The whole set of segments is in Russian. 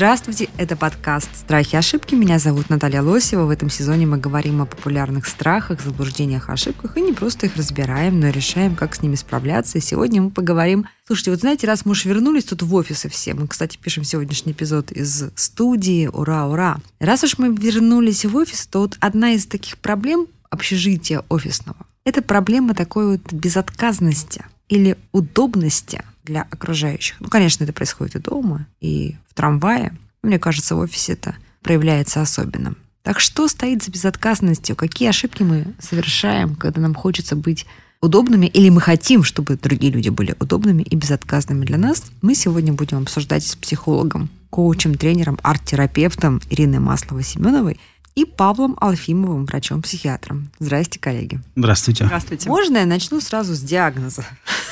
Здравствуйте, это подкаст «Страхи и ошибки». Меня зовут Наталья Лосева. В этом сезоне мы говорим о популярных страхах, заблуждениях, ошибках и не просто их разбираем, но и решаем, как с ними справляться. И сегодня мы поговорим... Слушайте, вот знаете, раз мы уж вернулись тут в офисы все, мы, кстати, пишем сегодняшний эпизод из студии, ура, ура. Раз уж мы вернулись в офис, то вот одна из таких проблем общежития офисного – это проблема такой вот безотказности или удобности для окружающих. Ну, конечно, это происходит и дома, и в трамвае. Мне кажется, в офисе это проявляется особенным. Так что стоит за безотказностью? Какие ошибки мы совершаем, когда нам хочется быть удобными, или мы хотим, чтобы другие люди были удобными и безотказными для нас, мы сегодня будем обсуждать с психологом, коучем, тренером, арт-терапевтом Ириной Масловой-Семеновой и Павлом Алфимовым, врачом-психиатром. Здрасте, коллеги. Здравствуйте. Здравствуйте. Можно я начну сразу с диагноза?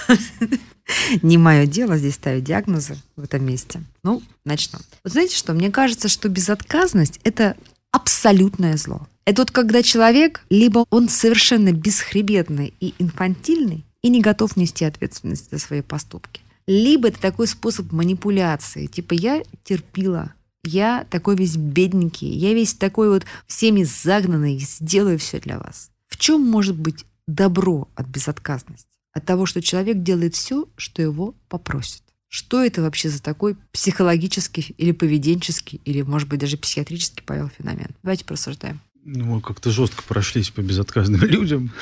Не мое дело здесь ставить диагнозы в этом месте. Ну, начну. Вот знаете что? Мне кажется, что безотказность – это абсолютное зло. Это вот когда человек, либо он совершенно бесхребетный и инфантильный, и не готов нести ответственность за свои поступки. Либо это такой способ манипуляции. Типа я терпила, я такой весь бедненький, я весь такой вот всеми загнанный, сделаю все для вас. В чем может быть добро от безотказности? От того, что человек делает все, что его попросят. Что это вообще за такой психологический или поведенческий, или, может быть, даже психиатрический, Павел, феномен? Давайте просуждаем. Ну, мы как-то жестко прошлись по безотказным людям.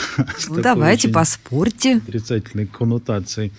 Ну, давайте, поспорьте. Отрицательной коннотацией.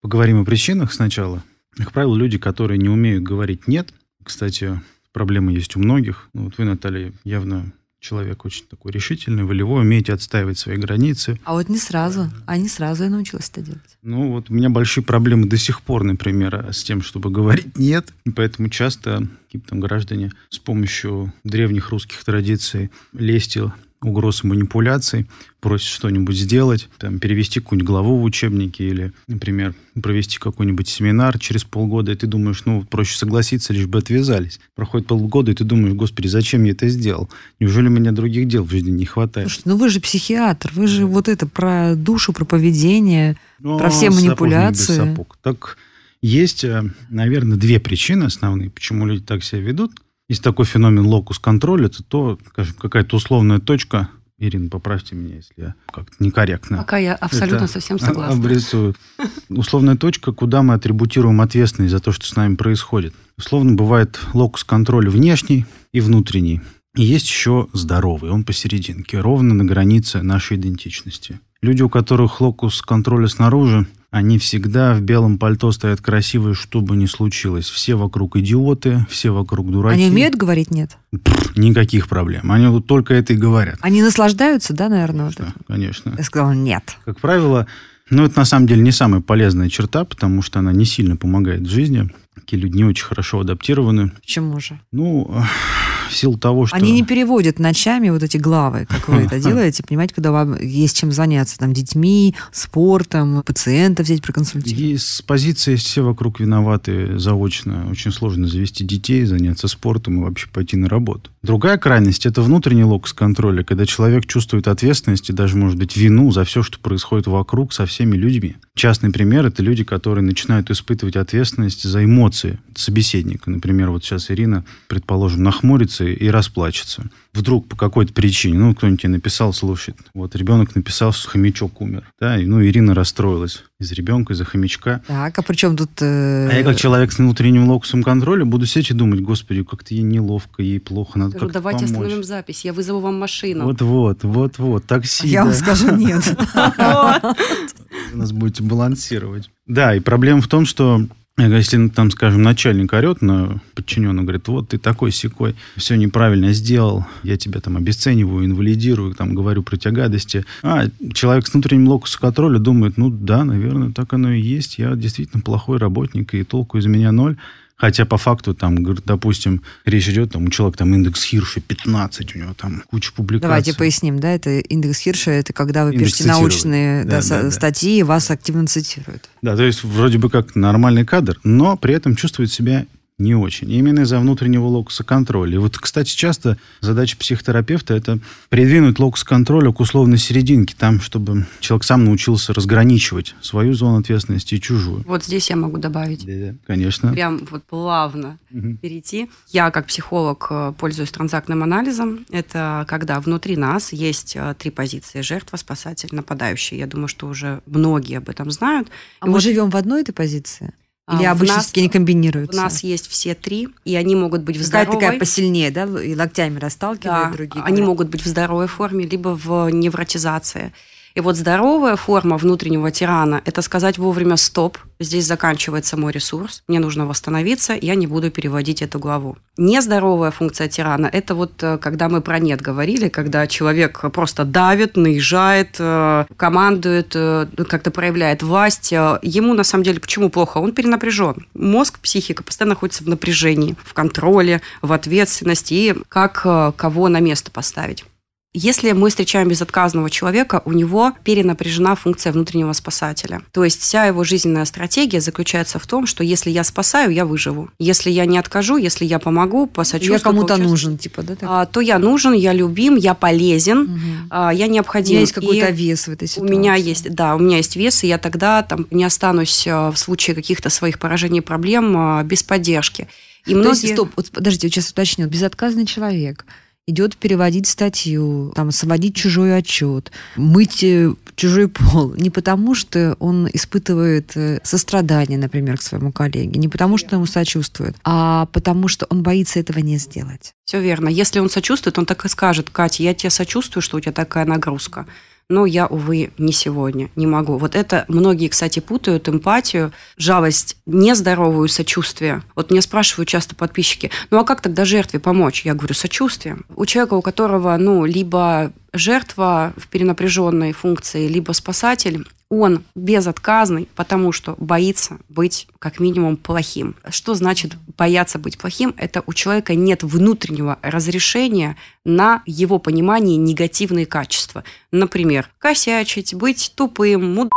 Поговорим о причинах сначала. Как правило, люди, которые не умеют говорить «нет», кстати, проблема есть у многих. Ну, вот вы, Наталья, явно человек очень такой решительный, волевой, умеете отстаивать свои границы. А вот не сразу. А не сразу я научилась это делать. Ну, вот у меня большие проблемы до сих пор, например, с тем, чтобы говорить «нет». И поэтому часто какие-то там граждане с помощью древних русских традиций лести угроз манипуляций, просит что-нибудь сделать, там, перевести какую-нибудь главу в учебнике или, например, провести какой-нибудь семинар через полгода, и ты думаешь, ну, проще согласиться, лишь бы отвязались. Проходит полгода, и ты думаешь, господи, зачем я это сделал? Неужели у меня других дел в жизни не хватает? Слушайте, ну вы же психиатр, вы же вот это про душу, про поведение, Но про все сапог без манипуляции. сапог. Так есть, э, наверное, две причины основные, почему люди так себя ведут. Есть такой феномен локус контроля, это то, скажем, какая-то условная точка, Ирина, поправьте меня, если я как-то некорректно Пока я абсолютно это совсем согласна. обрисую. Условная точка, куда мы атрибутируем ответственность за то, что с нами происходит. Условно бывает локус контроля внешний и внутренний. И есть еще здоровый, он посерединке, ровно на границе нашей идентичности. Люди, у которых локус контроля снаружи, они всегда в белом пальто стоят красивые, что бы ни случилось. Все вокруг идиоты, все вокруг дураки. Они умеют говорить «нет»? Пф, никаких проблем. Они вот только это и говорят. Они наслаждаются, да, наверное? Вот Конечно, это? конечно. Я сказала «нет». Как правило, ну, это на самом деле не самая полезная черта, потому что она не сильно помогает в жизни. Такие люди не очень хорошо адаптированы. Почему же? Ну, в силу того, что... Они не переводят ночами вот эти главы, как вы это делаете, понимаете, когда вам есть чем заняться, там, детьми, спортом, пациентов взять проконсультировать. И с позиции все вокруг виноваты заочно. Очень сложно завести детей, заняться спортом и вообще пойти на работу. Другая крайность – это внутренний локус контроля, когда человек чувствует ответственность и даже, может быть, вину за все, что происходит вокруг со всеми людьми. Частный пример – это люди, которые начинают испытывать ответственность за эмоции собеседника. Например, вот сейчас Ирина, предположим, нахмурится и расплачется. Вдруг по какой-то причине, ну, кто-нибудь тебе написал, слушай, вот ребенок написал, что хомячок умер. Да, и, ну, Ирина расстроилась из ребенка, из-за хомячка. Так, а при чем тут... э, А я как человек с внутренним локусом контроля буду сидеть и думать, господи, как-то ей неловко, ей плохо, надо как-то давайте помочь. остановим запись, я вызову вам машину. Вот-вот, вот-вот, такси. Я вам да. скажу нет. Нас будете балансировать. Да, и проблема в том, что если, ну, там, скажем, начальник орет на подчиненного, говорит, вот ты такой секой, все неправильно сделал, я тебя там обесцениваю, инвалидирую, там, говорю про тебя гадости. А человек с внутренним локусом контроля думает, ну да, наверное, так оно и есть, я действительно плохой работник, и толку из меня ноль. Хотя по факту там, допустим, речь идет, там у человека там индекс Хирша 15, у него там куча публикаций. Давайте поясним, да, это индекс Хирша, это когда вы Индекс пишете научные Да, да, да, да. статьи, и вас активно цитируют. Да, то есть вроде бы как нормальный кадр, но при этом чувствует себя не очень. Именно из-за внутреннего локуса контроля. И вот, кстати, часто задача психотерапевта – это придвинуть локус контроля к условной серединке, там, чтобы человек сам научился разграничивать свою зону ответственности и чужую. Вот здесь я могу добавить. Да, конечно. Прям вот плавно Мгм. перейти. Я как психолог э, пользуюсь транзактным анализом. Это когда внутри нас есть э, три позиции. Жертва, спасатель, нападающий. Я думаю, что уже многие об этом знают. А И мы вот, живем в одной этой позиции? А, Или обычно нас- не У комбинируются? нас есть все три, и они могут быть в Какая здоровой... такая посильнее, да, и локтями расталкивает Да, другие. они говорят. могут быть в здоровой форме, либо в невротизации. И вот здоровая форма внутреннего тирана – это сказать вовремя «стоп», здесь заканчивается мой ресурс, мне нужно восстановиться, я не буду переводить эту главу. Нездоровая функция тирана – это вот э, когда мы про «нет» говорили, когда человек просто давит, наезжает, э, командует, э, как-то проявляет власть. Ему, на самом деле, почему плохо? Он перенапряжен. Мозг, психика постоянно находится в напряжении, в контроле, в ответственности и как кого на место поставить. Если мы встречаем безотказного человека, у него перенапряжена функция внутреннего спасателя. То есть вся его жизненная стратегия заключается в том, что если я спасаю, я выживу. Если я не откажу, если я помогу, посочувствую, Я кому-то нужен, типа, да? так? а, то я нужен, я любим, я полезен, а, я У необходим. меня есть какой-то вес в этой у ситуации. меня есть, да, у меня есть вес, и я тогда там не останусь а, в случае каких-то своих поражений и проблем без поддержки. И То многие... есть, стоп, вот подождите, вот сейчас уточню. Безотказный человек идет переводить статью, там, сводить чужой отчет, мыть э, чужой пол. Не потому, что он испытывает э, сострадание, например, к своему коллеге, не потому, что ему сочувствует, а потому, что он боится этого не сделать. Все верно. Если он сочувствует, он так и скажет, Катя, я тебе сочувствую, что у тебя такая нагрузка. Но я, увы, не сегодня, не могу. Вот это многие, кстати, путают эмпатию, жалость, нездоровую сочувствие. Вот меня спрашивают часто подписчики, ну а как тогда жертве помочь? Я говорю, сочувствием. У человека, у которого, ну, либо жертва в перенапряженной функции, либо спасатель, он безотказный, потому что боится быть как минимум плохим. Что значит бояться быть плохим? Это у человека нет внутреннего разрешения на его понимание негативные качества. Например, косячить, быть тупым, муд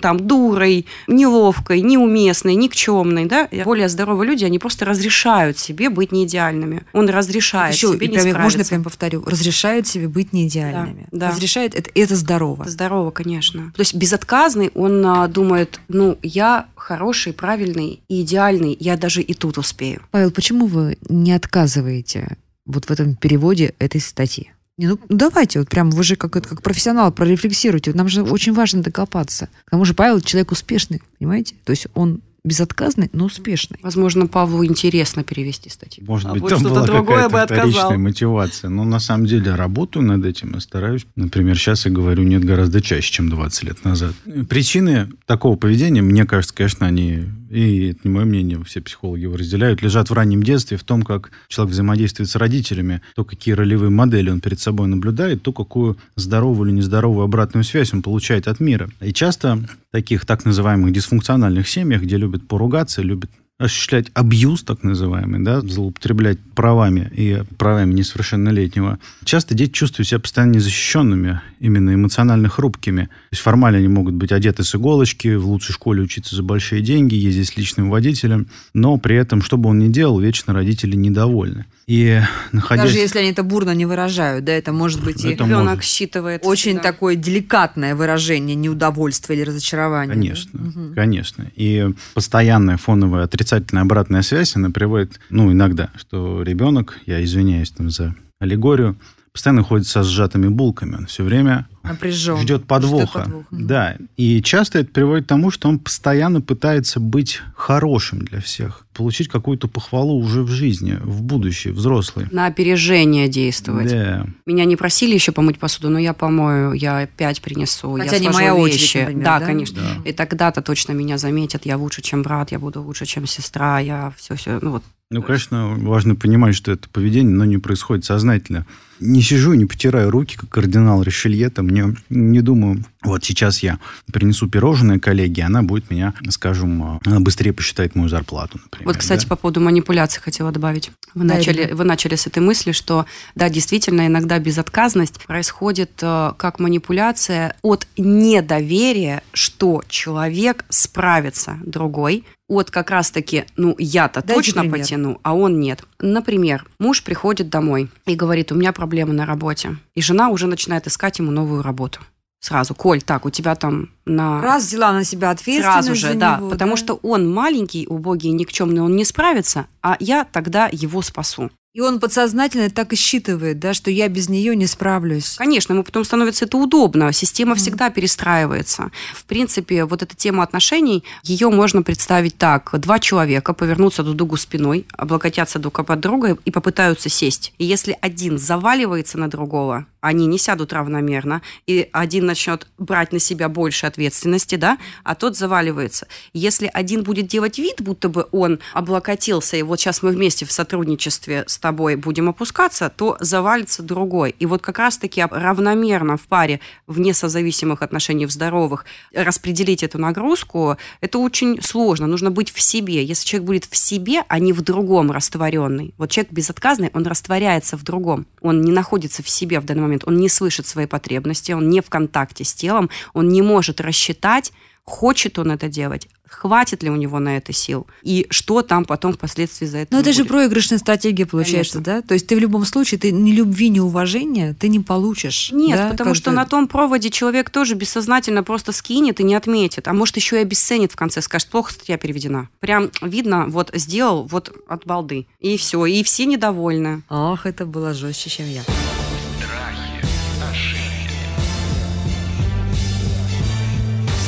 там, дурой, неловкой, неуместной, никчемной, да, более здоровые люди, они просто разрешают себе быть неидеальными. Он разрешает Еще, себе и не прям- справиться. можно прям повторю, разрешают себе быть неидеальными. Да, да. Разрешают, это, это здорово. Здорово, конечно. То есть безотказный, он а, думает, ну, я хороший, правильный и идеальный, я даже и тут успею. Павел, почему вы не отказываете вот в этом переводе этой статьи? Не, ну давайте, вот прям вы же как, это- как профессионал прорефлексируйте. Вот Нам же очень важно докопаться. К тому же Павел человек успешный, понимаете? То есть он безотказный, но успешный. Возможно, Павлу интересно перевести статью. Может А быть, вот там что-то была другое бы какая-то вторичная мотивация. Но на самом деле работаю над этим и стараюсь. Например, сейчас я говорю нет гораздо чаще, чем 20 лет назад. Причины такого поведения, мне кажется, конечно, они, и это не мое мнение, все психологи его разделяют, лежат в раннем детстве, в том, как человек взаимодействует с родителями, то, какие ролевые модели он перед собой наблюдает, то, какую здоровую или нездоровую обратную связь он получает от мира. И часто таких так называемых дисфункциональных семьях, где любят поругаться, любят осуществлять абьюз, так называемый, да, злоупотреблять правами и правами несовершеннолетнего. Часто дети чувствуют себя постоянно незащищенными, именно эмоционально хрупкими. То есть формально они могут быть одеты с иголочки, в лучшей школе учиться за большие деньги, ездить с личным водителем, но при этом, что бы он ни делал, вечно родители недовольны. И находясь... Даже если они это бурно не выражают, да, это может быть и Это Ребенок может. считывает. очень да. такое деликатное выражение неудовольствия или разочарования. Конечно, да? Конечно. И постоянная фоновая отрицательная обратная связь, она приводит, ну, иногда, что ребенок, я извиняюсь там за аллегорию, постоянно ходит со сжатыми булками. Он все время Напряжен. ждет подвоха. подвох. Мгм. Да. И часто это приводит к тому, что он постоянно пытается быть хорошим для всех, получить какую-то похвалу уже в жизни, в будущее, взрослый. На опережение действовать. Да. Меня не просили еще помыть посуду, но я помою, я опять принесу, Хотя я не моя очередь, вещи. например, да, да? конечно. Да. И тогда-то точно меня заметят, я лучше, чем брат, я буду лучше, чем сестра, я все-все, ну вот. Ну, конечно, важно понимать, что это поведение, но не происходит сознательно. Не сижу, не потираю руки, как кардинал Ришелье, там не, не думаю, вот сейчас я принесу пирожное коллеге, она будет меня, скажем, она быстрее посчитает мою зарплату, например. Вот, кстати, да? по поводу манипуляции хотела добавить. Вы, Да, начали, вы начали с этой мысли, что, да, действительно, иногда безотказность происходит э, как манипуляция от недоверия, что человек справится другой, от как раз-таки, ну, я-то Дайте точно пример. потяну, а он нет. Например, муж приходит домой и говорит, у меня проблемы на работе. И жена уже начинает искать ему новую работу. Сразу, Коль, так, у тебя там на... Раз взяла на себя ответственность Сразу же, за да, него, потому да? что он маленький, убогий, никчемный, он не справится, а я тогда его спасу. И он подсознательно так и считывает, да, что я без нее не справлюсь. Конечно, ему потом становится это удобно, система всегда перестраивается. В принципе, вот эта тема отношений, ее можно представить так. Два человека повернутся друг к другу спиной, облокотятся друг под друга и попытаются сесть. И если один заваливается на другого, они не сядут равномерно, и один начнет брать на себя больше ответственности, да, а тот заваливается. Если один будет делать вид, будто бы он облокотился, и вот сейчас мы вместе в сотрудничестве с тобой будем опускаться, то завалится другой. И вот как раз-таки равномерно в паре, вне созависимых отношений, в здоровых, распределить эту нагрузку, это очень сложно. Нужно быть в себе. Если человек будет в себе, а не в другом растворенный. Вот человек безотказный, он растворяется в другом. Он не находится в себе в данный момент. Он не слышит свои потребности, он не в контакте с телом, он не может рассчитать, хочет он это делать, хватит ли у него на это сил, и что там потом впоследствии за это Но это же будет. проигрышная стратегия получается, да? То есть ты в любом случае, ты ни любви, ни уважения ты не получишь. Нет, да, потому что как-то. на том проводе человек тоже бессознательно просто скинет и не отметит, а может еще и обесценит в конце, скажет, плохо статья переведена. Прям видно, вот сделал, вот от балды. И все, и все недовольны. Ох, это было жестче, чем я.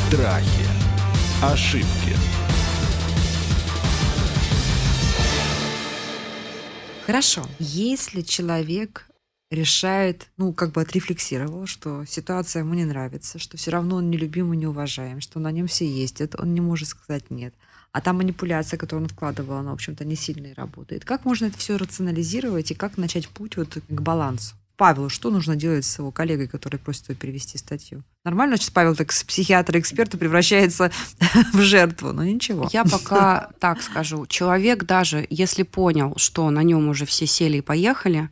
Страхи. Ошибки. Хорошо. Если человек решает, ну, как бы отрефлексировал, что ситуация ему не нравится, что все равно он нелюбим и неуважаем, что на нем все это он не может сказать нет. А та манипуляция, которую он вкладывал, она, в общем-то, не сильно и работает. Как можно это все рационализировать и как начать путь вот к балансу? Павелу, что нужно делать с его коллегой, который просит его перевести статью? Нормально, сейчас Павел так с психиатра-эксперта превращается в жертву, но ничего. Я пока так скажу. Человек даже, если понял, что на нем уже все сели и поехали,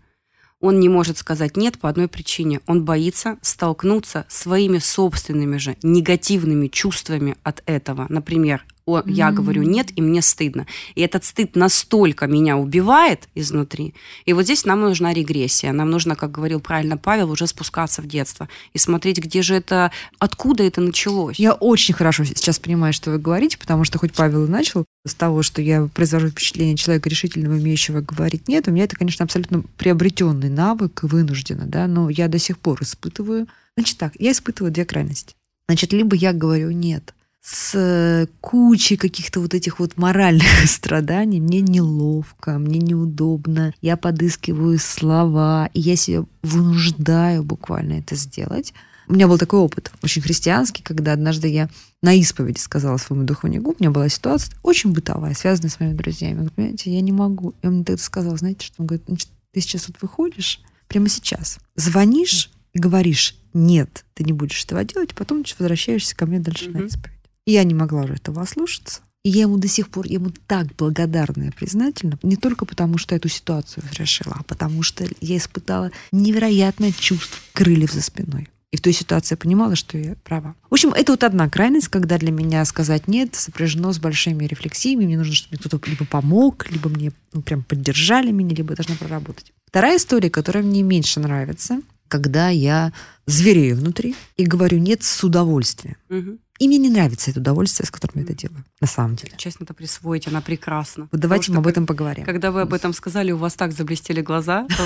он не может сказать нет по одной причине. Он боится столкнуться своими собственными же негативными чувствами от этого. Например, о, я М. говорю нет, и мне стыдно. И этот стыд настолько меня убивает изнутри. И вот здесь нам нужна регрессия. Нам нужно, как говорил правильно Павел, уже спускаться в детство и смотреть, где же это, откуда это началось. Я очень хорошо сейчас понимаю, что вы говорите, потому что хоть Павел и начал с того, что я произвожу впечатление человека решительного, умеющего говорить нет, у меня это, конечно, абсолютно приобретенный навык, вынужденно, да, но я до сих пор испытываю. Значит так, я испытываю две крайности. Значит, либо я говорю нет с э, кучей каких-то вот этих вот моральных страданий, мне неловко, мне неудобно, я подыскиваю слова, и я себя вынуждаю буквально это сделать. У меня был такой опыт, очень христианский, когда однажды я на исповеди сказала своему духовнику, у меня была ситуация очень бытовая, связанная с моими друзьями. Я говорю, понимаете, я не могу. И он мне тогда сказал, знаете, что он говорит, значит, ты сейчас вот выходишь, прямо сейчас, звонишь и говоришь, нет, ты не будешь этого делать, потом возвращаешься ко мне дальше на Мгм. исповедь. Я не могла уже этого ослушаться. И я ему до сих пор, ему так благодарна и признательна, не только потому, что эту ситуацию разрешила, а потому что я испытала невероятное чувство крыльев за спиной. И в той ситуации я понимала, что я права. В общем, это вот одна крайность, когда для меня сказать «нет» сопряжено с большими рефлексиями. Мне нужно, чтобы мне кто-то либо помог, либо мне ну, прям поддержали меня, либо я должна проработать. Вторая история, которая мне меньше нравится, когда я зверею внутри и говорю «нет» с удовольствием. Мгм. И мне не нравится это удовольствие, с которым я это делаю, на самом деле. Честно это присвоить, она прекрасна. Вот давайте Потому мы об этом поговорим. Когда вы об этом сказали, у вас так заблестели глаза.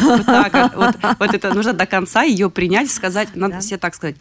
Вот, это нужно до конца ее принять, сказать, надо себе так сказать.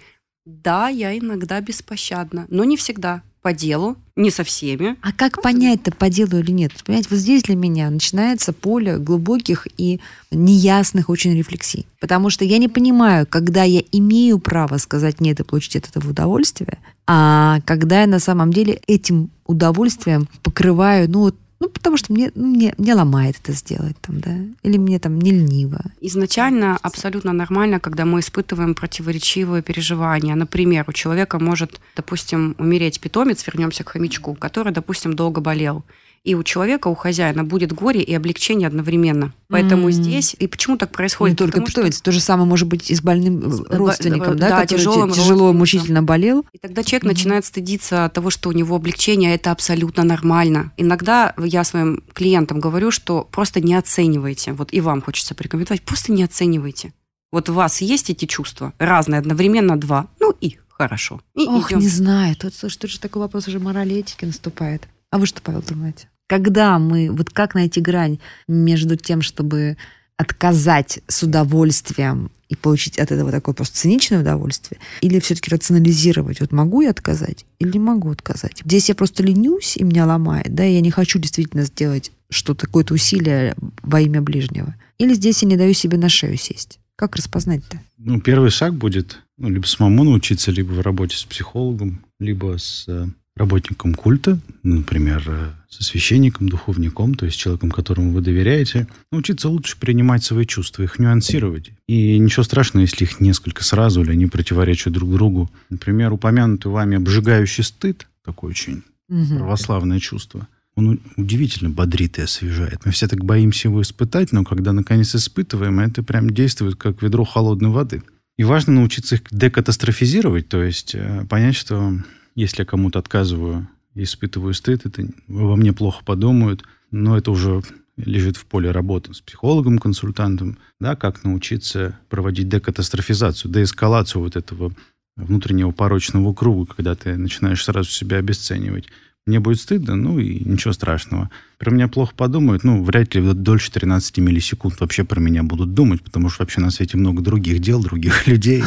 Да, я иногда беспощадна, но не всегда. По делу, не со всеми. А как понять-то, по делу или нет? Понимаете, вот здесь для меня начинается поле глубоких и неясных очень рефлексий. Потому что я не понимаю, когда я имею право сказать нет и получить от этого удовольствие, а когда я на самом деле этим удовольствием покрываю, ну, вот Ну, потому что мне, ну, мне, мне ломает это сделать там, да, или мне там не лениво. Изначально абсолютно нормально, когда мы испытываем противоречивые переживания. Например, у человека может, допустим, умереть питомец, вернемся к хомячку, который, допустим, долго болел. И у человека, у хозяина будет горе и облегчение одновременно. Поэтому М. здесь... И почему так происходит? не только Потому что- питомец, то же самое может быть и с больным С- э, родственником, да, да, который тяжелым тяжело, мучительно болел. И тогда человек Мгм. начинает стыдиться того, что у него облегчение, а это абсолютно нормально. Иногда я своим клиентам говорю, что просто не оценивайте. Вот и вам хочется порекомендовать, просто не оценивайте. Вот у вас есть эти чувства, разные, одновременно два. Ну и хорошо. И Ох, идем. не знаю. Тут, слушай, тут же такой вопрос уже морали этики наступает. А вы что, Павел, думаете? Когда мы, вот как найти грань между тем, чтобы отказать с удовольствием и получить от этого такое просто циничное удовольствие, или все-таки рационализировать, вот могу я отказать или не могу отказать. Здесь я просто ленюсь, и меня ломает, да, и я не хочу действительно сделать что-то, какое-то усилие во имя ближнего. Или здесь я не даю себе на шею сесть. Как распознать-то? Ну, первый шаг будет ну, либо самому научиться, либо в работе с психологом, либо с э, работником культа, ну, например, э, со священником, духовником, то есть человеком, которому вы доверяете, научиться лучше принимать свои чувства, их нюансировать. И ничего страшного, если их несколько сразу или они противоречат друг другу. Например, упомянутый вами обжигающий стыд, такой очень Мгм. православное чувство. Он удивительно бодрит и освежает. Мы все так боимся его испытать, но когда наконец испытываем, это прям действует как ведро холодной воды. И важно научиться их декатастрофизировать, то есть э, понять, что если я кому-то отказываю и испытываю стыд, это во мне плохо подумают, но это уже лежит в поле работы с психологом, консультантом, да, как научиться проводить декатастрофизацию, деэскалацию вот этого внутреннего порочного круга, когда ты начинаешь сразу себя обесценивать. Мне будет стыдно, ну и ничего страшного. Про меня плохо подумают, ну, вряд ли дольше 13 миллисекунд вообще про меня будут думать, потому что вообще на свете много других дел, других людей.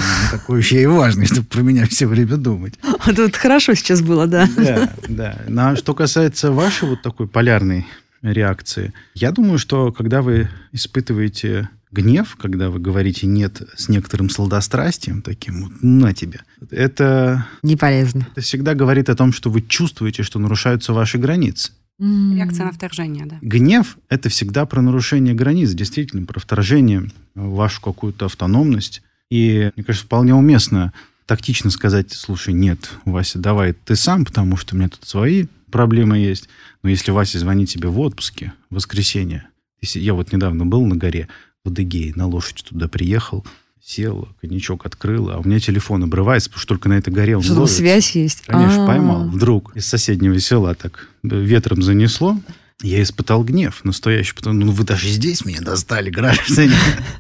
уж я и важный, чтобы про меня все время думать. Вот это хорошо сейчас было, да. Да, да. Ну, а что касается вашей вот такой полярной реакции, я думаю, что когда вы испытываете гнев, когда вы говорите «нет» с некоторым сладострастием, таким вот «на тебе», это, Не полезно. это всегда говорит о том, что вы чувствуете, что нарушаются ваши границы. Реакция на вторжение, да. Гнев – это всегда про нарушение границ, действительно, про вторжение в вашу какую-то автономность. И, мне кажется, вполне уместно тактично сказать, слушай, нет, Вася, давай ты сам, потому что у меня тут свои проблемы есть. Но если Вася звонит тебе в отпуске, в воскресенье, если я вот недавно был на горе в Адыгее, на лошадь туда приехал, сел, коньячок открыл, а у меня телефон обрывается, потому что только на этой горе он Что там ловится. связь есть? Конечно, А. поймал. Вдруг из соседнего села так ветром занесло. Я испытал гнев настоящий, потому ну вы даже здесь меня достали, граждане.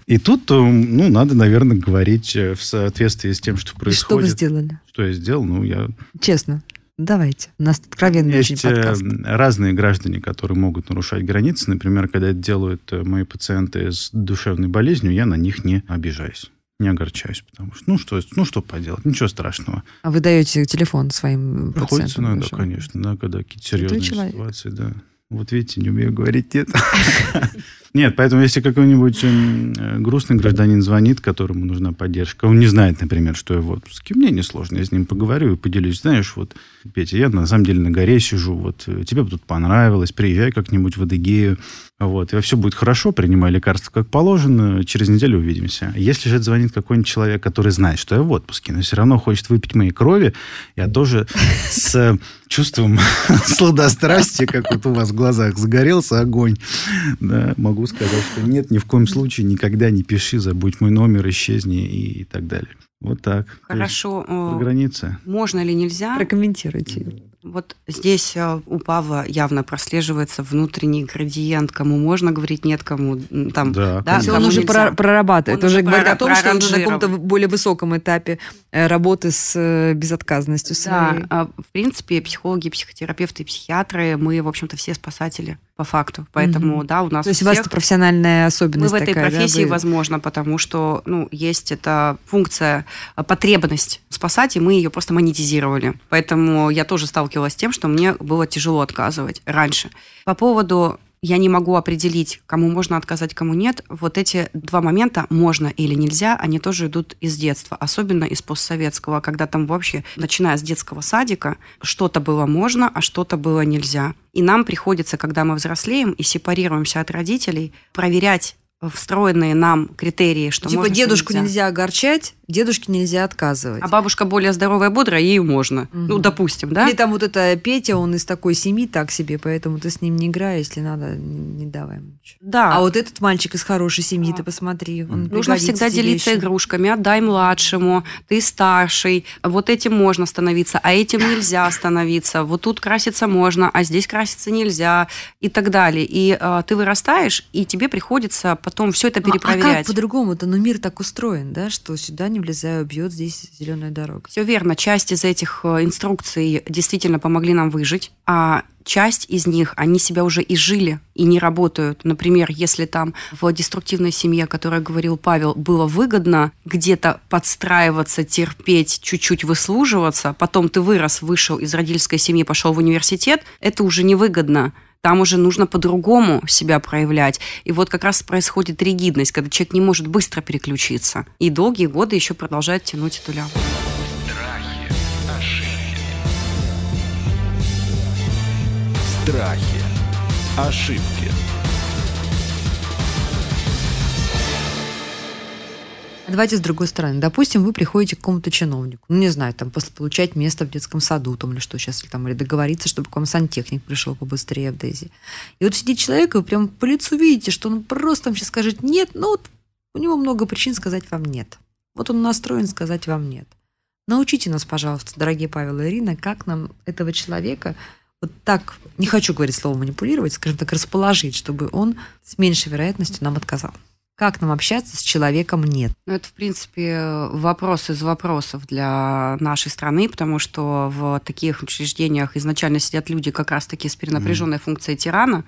И тут, э, ну, надо, наверное, говорить э, в соответствии с тем, что И Что вы происходит. сделали? Что я сделал? Ну, я... Честно. Давайте. У нас откровенный Есть э, подкаст. разные граждане, которые могут нарушать границы. Например, когда это делают э, мои пациенты с душевной болезнью, я на них не обижаюсь. Не огорчаюсь, потому что, ну что, ну что поделать, ничего страшного. А вы даете телефон своим Приходится пациентам иногда, вашим? конечно, да, когда какие-то серьезные ситуации, да. Вот видите, не умею говорить нет. Нет, поэтому если какой-нибудь м, э, грустный гражданин звонит, которому нужна поддержка, он не знает, например, что я в отпуске, мне несложно, я с ним поговорю и поделюсь. Знаешь, вот, Петя, я на самом деле на горе сижу, вот, э, тебе тут понравилось, приезжай как-нибудь в Адыгею, вот, и все будет хорошо, принимай лекарства как положено, через неделю увидимся. Если же звонит какой-нибудь человек, который знает, что я в отпуске, но все равно хочет выпить моей крови, я тоже с чувством сладострастия, как вот у вас в глазах загорелся огонь, да, могу сказать, что нет, ни в коем случае никогда не пиши, забудь мой номер, исчезни и, и так далее. Вот так. Хорошо. Про э, границы. Можно или нельзя? Прокомментируйте. Вот здесь э, у Павла явно прослеживается внутренний градиент, кому можно говорить, нет, кому там. Да, да, есть он кому уже нельзя. про- прорабатывает, Он уже говорит о том, что он уже на каком-то более высоком этапе э, работы с безотказностью Да, своей. а, в принципе, психологи, психотерапевты, психиатры, мы, в общем-то, все спасатели по факту. Поэтому, Мгм. да, у нас То есть у у вас это профессиональная мы особенность в этой такая, да, профессии, вы- возможно, потому что, ну, есть эта функция, э, потребность спасать, и мы ее просто монетизировали. Поэтому я тоже сталкивалась с тем, что мне было тяжело отказывать раньше. По поводу я не могу определить, кому можно отказать, кому нет. Вот эти два момента, можно или нельзя, они тоже идут из детства, особенно из постсоветского, когда там вообще, начиная с детского садика, что-то было можно, а что-то было нельзя. И нам приходится, когда мы взрослеем и сепарируемся от родителей, проверять встроенные нам критерии, что типа можно, дедушку нельзя огорчать, дедушке нельзя отказывать. А бабушка более здоровая, бодрая, ей можно. Мгм. Ну, допустим, да? Или там вот это Петя, он из такой семьи так себе, поэтому ты с ним не играй, если надо, не давай ему ничего. Да. А вот этот мальчик из хорошей семьи, ты посмотри, он Нужно всегда делиться еще. игрушками. Отдай младшему, ты старший. Вот этим можно становиться, а этим нельзя становиться. Вот тут краситься можно, а здесь краситься нельзя и так далее. И э, ты вырастаешь, и тебе приходится потом все это Ну, А как перепроверять. по-другому-то? Ну, мир так устроен, да, что сюда не влезаю, бьет здесь зеленая дорога. Все верно. Часть из этих э, инструкций действительно помогли нам выжить, а часть из них, они себя уже изжили и не работают. Например, если там в деструктивной семье, о которой говорил Павел, было выгодно где-то подстраиваться, терпеть, чуть-чуть выслуживаться, потом ты вырос, вышел из родительской семьи, пошел в университет, это уже невыгодно. Там уже нужно по-другому себя проявлять. И вот как раз происходит ригидность, когда человек не может быстро переключиться. И долгие годы еще продолжает тянуть эту лямку. Страхи, ошибки, Страхи. Ошибки. Давайте с другой стороны. Допустим, вы приходите к какому-то чиновнику, ну, не знаю, там, после получать место в детском саду, там, или что сейчас, или, там, или договориться, чтобы к вам сантехник пришел побыстрее в Дейзи. И вот сидит человек, и вы прям по лицу видите, что он просто вам сейчас скажет «нет», ну, вот у него много причин сказать вам «нет». Вот он настроен сказать вам «нет». Научите нас, пожалуйста, дорогие Павел и Ирина, как нам этого человека вот так, не хочу говорить слово манипулировать, скажем так, расположить, чтобы он с меньшей вероятностью нам отказал. Как нам общаться с человеком «нет»? Ну, это, в принципе, вопрос из вопросов для нашей страны, потому что в таких учреждениях изначально сидят люди как раз-таки с перенапряженной функцией тирана,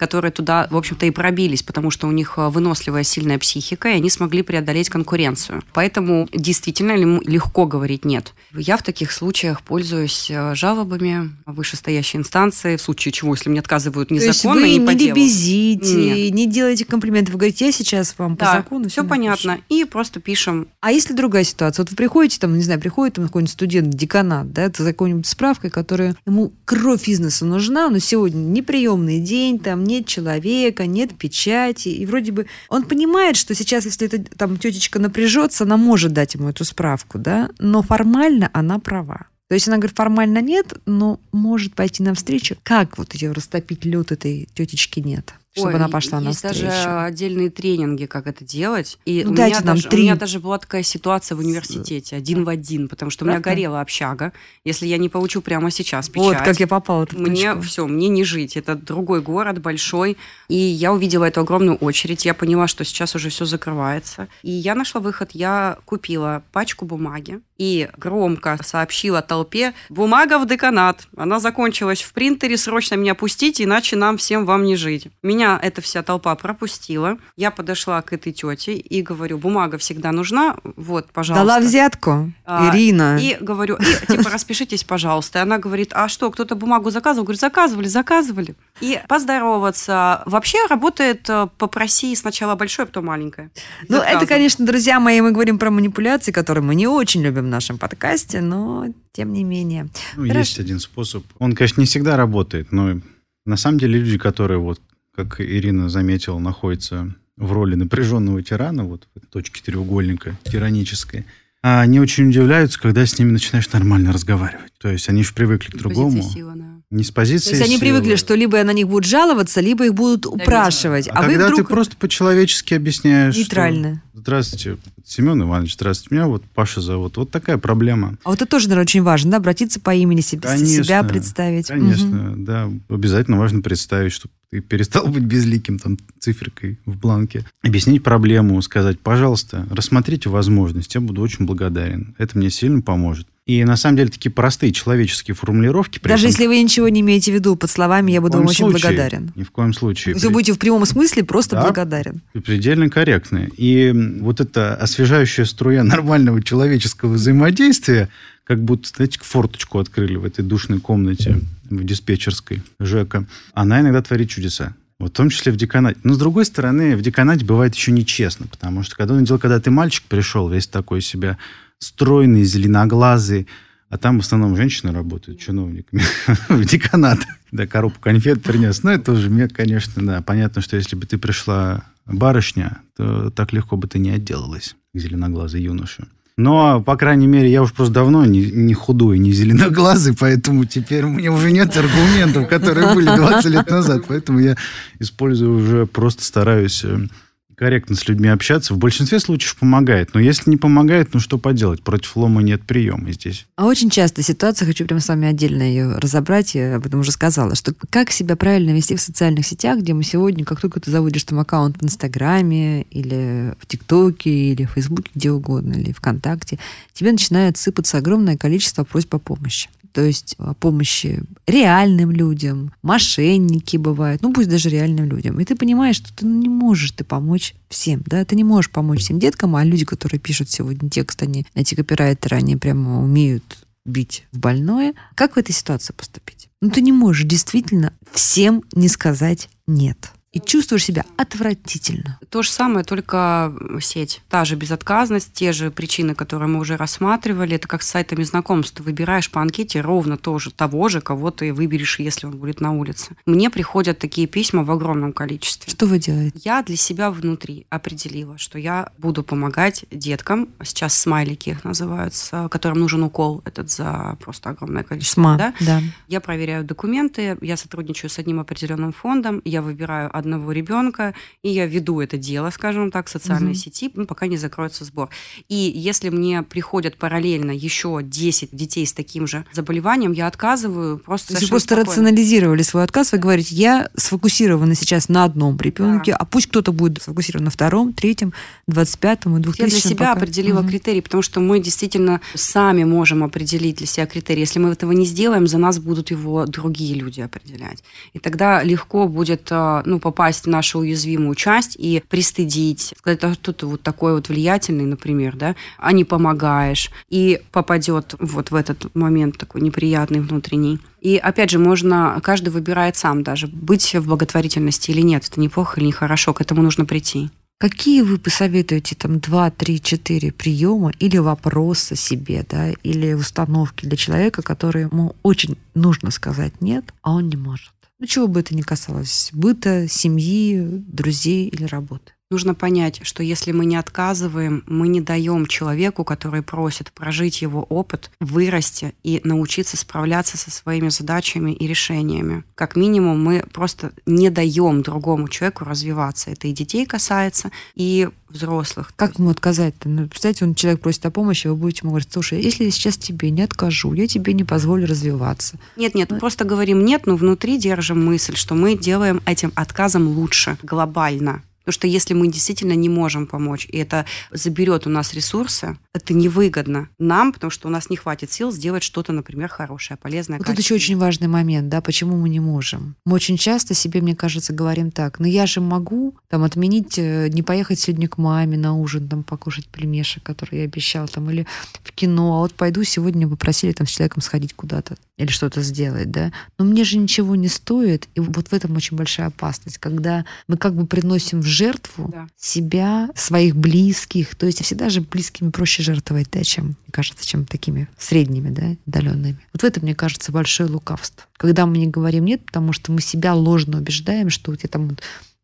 которые туда, в общем-то, и пробились, потому что у них э, выносливая, сильная психика, и они смогли преодолеть конкуренцию. Поэтому действительно легко говорить «нет». Я в таких случаях пользуюсь э, жалобами вышестоящей инстанции, в случае чего, если мне отказывают незаконно То есть и вы по не делу. лебезите, не делаете комплименты. Вы говорите, я сейчас вам по Да, закону все понятно. напишу». И просто пишем А если другая ситуация? Вот вы приходите, там, не знаю, приходит там какой-нибудь студент, деканат, да, это за какой-нибудь справкой, которая ему кровь из носа нужна, но сегодня неприемный день, там нет человека, нет печати, и вроде бы он понимает, что сейчас, если эта там тетечка напряжется, она может дать ему эту справку, да, но формально она права. То есть она говорит, формально нет, но может пойти навстречу. Как вот ее растопить лед этой тетечки нет? Чтобы Ой, она пошла есть навстречу. даже отдельные тренинги, как это делать. И Ну, у, дайте меня нам даже, у три. меня даже была такая ситуация в университете, один в один, потому что у меня горела общага. Если я не получу прямо сейчас печать, Вот как я попала мне точку. все, мне не жить. Это другой город, большой. И я увидела эту огромную очередь. Я поняла, что сейчас уже все закрывается. И я нашла выход. Я купила пачку бумаги и громко сообщила толпе «Бумага в деканат». Она закончилась в принтере. Срочно меня пустите, иначе нам всем вам не жить. Меня эта вся толпа пропустила. Я подошла к этой тете и говорю, бумага всегда нужна. Вот, пожалуйста. Дала взятку, А, Ирина. И говорю, и, типа, распишитесь, пожалуйста. И она говорит, а что, кто-то бумагу заказывал? Говорю, заказывали, заказывали. И поздороваться. Вообще работает э, попроси сначала большое, а потом маленькое. Ну, это, конечно, друзья мои, мы говорим про манипуляции, которые мы не очень любим в нашем подкасте, но тем не менее. Ну, Хорошо. есть один способ. Он, конечно, не всегда работает, но на самом деле люди, которые, вот, как Ирина заметила, находятся в роли напряженного тирана, вот в точке треугольника тиранической, а они очень удивляются, когда с ними начинаешь нормально разговаривать. То есть они же привыкли к другому. Позиция силы, да. Не с То позиции есть они силы. привыкли, что либо на них будут жаловаться, либо их будут упрашивать. А, А, вы когда вдруг ты просто по-человечески объясняешь, что нейтрально. Здравствуйте, Семен Иванович, здравствуйте, меня вот Паша зовут. Вот такая проблема. А вот это тоже, наверное, очень важно, да, обратиться по имени себе, Конечно, себя представить. Конечно, Мгм. да. Обязательно важно представить, чтобы ты перестал быть безликим там циферкой в бланке. Объяснить проблему, сказать, пожалуйста, рассмотрите возможность, я буду очень благодарен. Это мне сильно поможет. И на самом деле такие простые человеческие формулировки. при Даже этом если вы ничего не имеете в виду под словами, я буду вам очень случае- благодарен. Ни в коем случае. Вы будете в прямом смысле просто Да. благодарен. предельно корректные. И вот эта освежающая струя нормального человеческого взаимодействия, как будто, знаете, форточку открыли в этой душной комнате в диспетчерской ЖЭКа, она иногда творит чудеса. Вот в том числе в деканате. Но, с другой стороны, в деканате бывает еще нечестно, потому что когда, дело, когда ты мальчик пришел, весь такой себя стройный, зеленоглазый, а там в основном женщины работают чиновниками в деканат. Да, коробку конфет принес. Ну, это уже мне, конечно, да. Понятно, что если бы ты пришла барышня, то так легко бы ты не отделалась зеленоглазой юноше. Но, по крайней мере, я уж просто давно не, не худой, не зеленоглазый, поэтому теперь у меня уже нет аргументов, которые были 20 лет назад. Поэтому я использую уже, просто стараюсь э, корректно с людьми общаться. В большинстве случаев помогает. Но если не помогает, ну что поделать? Против лома нет приема здесь. А очень часто ситуация, хочу прям с вами отдельно ее разобрать, я об этом уже сказала, что как себя правильно вести в социальных сетях, где мы сегодня, как только ты заводишь там аккаунт в Инстаграме или в ТикТоке или в Фейсбуке, где угодно, или ВКонтакте, тебе начинает сыпаться огромное количество просьб о помощи то есть о помощи реальным людям, мошенники бывают, ну пусть даже реальным людям. И ты понимаешь, что ты не можешь ты помочь всем, да, ты не можешь помочь всем деткам, а люди, которые пишут сегодня текст, они, эти копирайтеры, они прямо умеют бить в больное. Как в этой ситуации поступить? Ну, ты не можешь действительно всем не сказать «нет» и чувствуешь себя отвратительно. То же самое, только сеть. Та же безотказность, те же причины, которые мы уже рассматривали. Это как с сайтами знакомств. Ты выбираешь по анкете ровно тоже, того же, кого ты выберешь, если он будет на улице. Мне приходят такие письма в огромном количестве. Что вы делаете? Я для себя внутри определила, что я буду помогать деткам. Сейчас смайлики их называются, которым нужен укол этот за просто огромное количество. СМА, да? да. Я проверяю документы, я сотрудничаю с одним определенным фондом, я выбираю одного ребенка, и я веду это дело, скажем так, в социальной Мгм. сети, ну, пока не закроется сбор. И если мне приходят параллельно еще 10 детей с таким же заболеванием, я отказываю просто То есть просто спокойно. рационализировали свой отказ, вы говорите, я сфокусирована сейчас на одном ребенке, а пусть кто-то будет сфокусирован на втором, третьем, двадцать пятом и Я двухтысячном. для себя пока. определила Мгм. критерии, потому что мы действительно сами можем определить для себя критерии. Если мы этого не сделаем, за нас будут его другие люди определять. И тогда легко будет э, ну, попасть в нашу уязвимую часть и пристыдить, сказать, а что ты вот такой вот влиятельный, например, да, а не помогаешь, и попадет вот в этот момент такой неприятный внутренний. И опять же, можно, каждый выбирает сам даже, быть в благотворительности или нет. Это неплохо или нехорошо, к этому нужно прийти. Какие вы посоветуете там два, три, четыре приема или вопроса себе, да, или установки для человека, который ему очень нужно сказать нет, а он не может? Ну, чего бы это ни касалось, быта, семьи, друзей или работы. Нужно понять, что если мы не отказываем, мы не даем человеку, который просит прожить его опыт, вырасти и научиться справляться со своими задачами и решениями. Как минимум, мы просто не даем другому человеку развиваться. Это и детей касается, и взрослых. Как ему отказать-то? Ну, представьте, он человек просит о помощи, вы будете ему говорить, слушай, если я сейчас тебе не откажу, я тебе не позволю развиваться. Нет, нет, просто говорим нет, но внутри держим мысль, что мы делаем этим отказом лучше, глобально. Потому что если мы действительно не можем помочь, и это заберет у нас ресурсы, это невыгодно нам, потому что у нас не хватит сил сделать что-то, например, хорошее, полезное. Вот это еще очень важный момент, да, почему мы не можем. Мы очень часто себе, мне кажется, говорим так, ну я же могу там отменить, э, не поехать сегодня к маме на ужин, там покушать пельмешек, который я обещал, там, или в кино, а вот пойду сегодня попросили там с человеком сходить куда-то или что-то сделать, да. Но мне же ничего не стоит, и вот в этом очень большая опасность, когда мы как бы приносим в жертву Да. себя, своих близких, то есть всегда же близкими проще жертвовать, да, чем, мне кажется, чем такими средними, да, отдаленными. Вот в этом, мне кажется, большое лукавство. Когда мы не говорим нет, потому что мы себя ложно убеждаем, что вот я там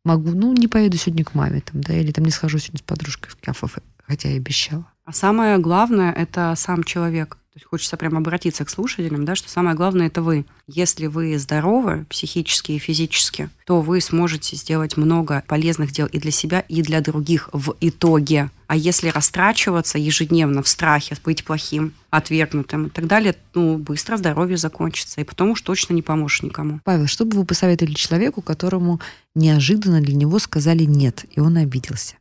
могу, ну, не поеду сегодня к маме, там, да, или там не схожу сегодня с подружкой в кафе, хотя и обещала. А самое главное – это сам человек. То есть хочется прямо обратиться к слушателям, да, что самое главное – это вы. Если вы здоровы психически и физически, то вы сможете сделать много полезных дел и для себя, и для других в итоге. А если растрачиваться ежедневно в страхе, быть плохим, отвергнутым и так далее, ну, быстро здоровье закончится, и потом уж точно не поможешь никому. Павел, что бы вы посоветовали человеку, которому неожиданно для него сказали нет, и он обиделся?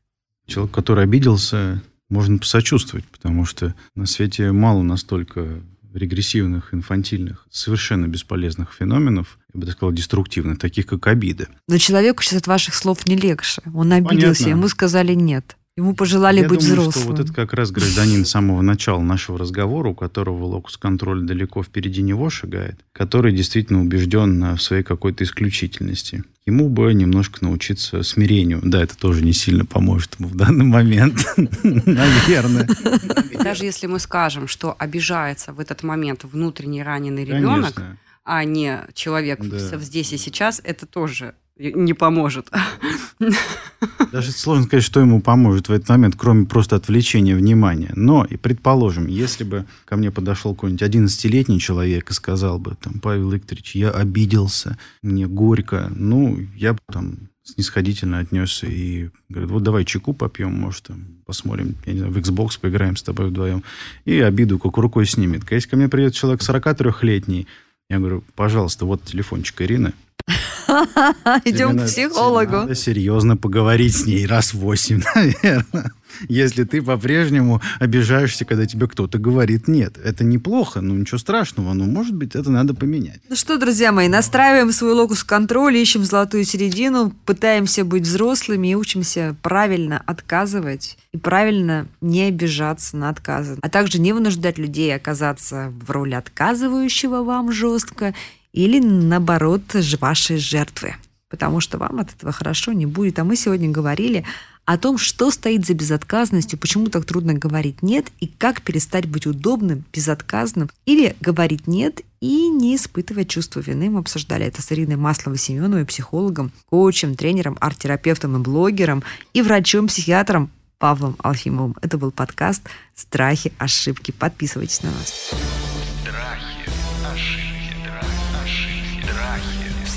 Человек, который обиделся, можно посочувствовать, потому что на свете мало настолько регрессивных, инфантильных, совершенно бесполезных феноменов, я бы так сказал, деструктивных, таких как обида. Но человеку сейчас от ваших слов не легче. Он обиделся, Понятно. ему сказали нет. Ему пожелали Я быть думаю, взрослым. что вот это как раз гражданин с самого начала нашего разговора, у которого локус-контроль далеко впереди него шагает, который действительно убежден в своей какой-то исключительности. Ему бы немножко научиться смирению. Да, это тоже не сильно поможет ему в данный момент, наверное. Даже если мы скажем, что обижается в этот момент внутренне раненый ребенок, а не человек здесь и сейчас, это тоже не поможет. Даже сложно сказать, что ему поможет в этот момент, кроме просто отвлечения внимания. Но, и предположим, если бы ко мне подошел какой-нибудь 11-летний человек и сказал бы, там, Павел Викторович, я обиделся, мне горько, ну, я бы там снисходительно отнесся и говорит, вот давай чеку попьем, может, там, посмотрим, я не знаю, в Xbox поиграем с тобой вдвоем, и обиду как рукой снимет. Если ко мне придет человек 43-летний, я говорю, пожалуйста, вот телефончик Ирины, Идем к психологу. Надо серьезно поговорить с ней раз восемь, наверное. Если ты по-прежнему обижаешься, когда тебе кто-то говорит нет. Это неплохо, но ничего страшного. Но, может быть, это надо поменять. Ну что, друзья мои, настраиваем свой локус контроля, ищем золотую середину, пытаемся быть взрослыми и учимся правильно отказывать и правильно не обижаться на отказы, а также не вынуждать людей оказаться в роли отказывающего вам жестко или, наоборот, вашей жертвы, потому что вам от этого хорошо не будет. А мы сегодня говорили о том, что стоит за безотказностью, почему так трудно говорить «нет» и как перестать быть удобным, безотказным или говорить «нет» и не испытывать чувство вины. Мы обсуждали это с Ириной Масловой-Семеновой, психологом, коучем, тренером, арт-терапевтом и блогером и врачом-психиатром Павлом Алфимовым. Это был подкаст «Страхи, ошибки». Подписывайтесь на нас. Страхи, ошибки,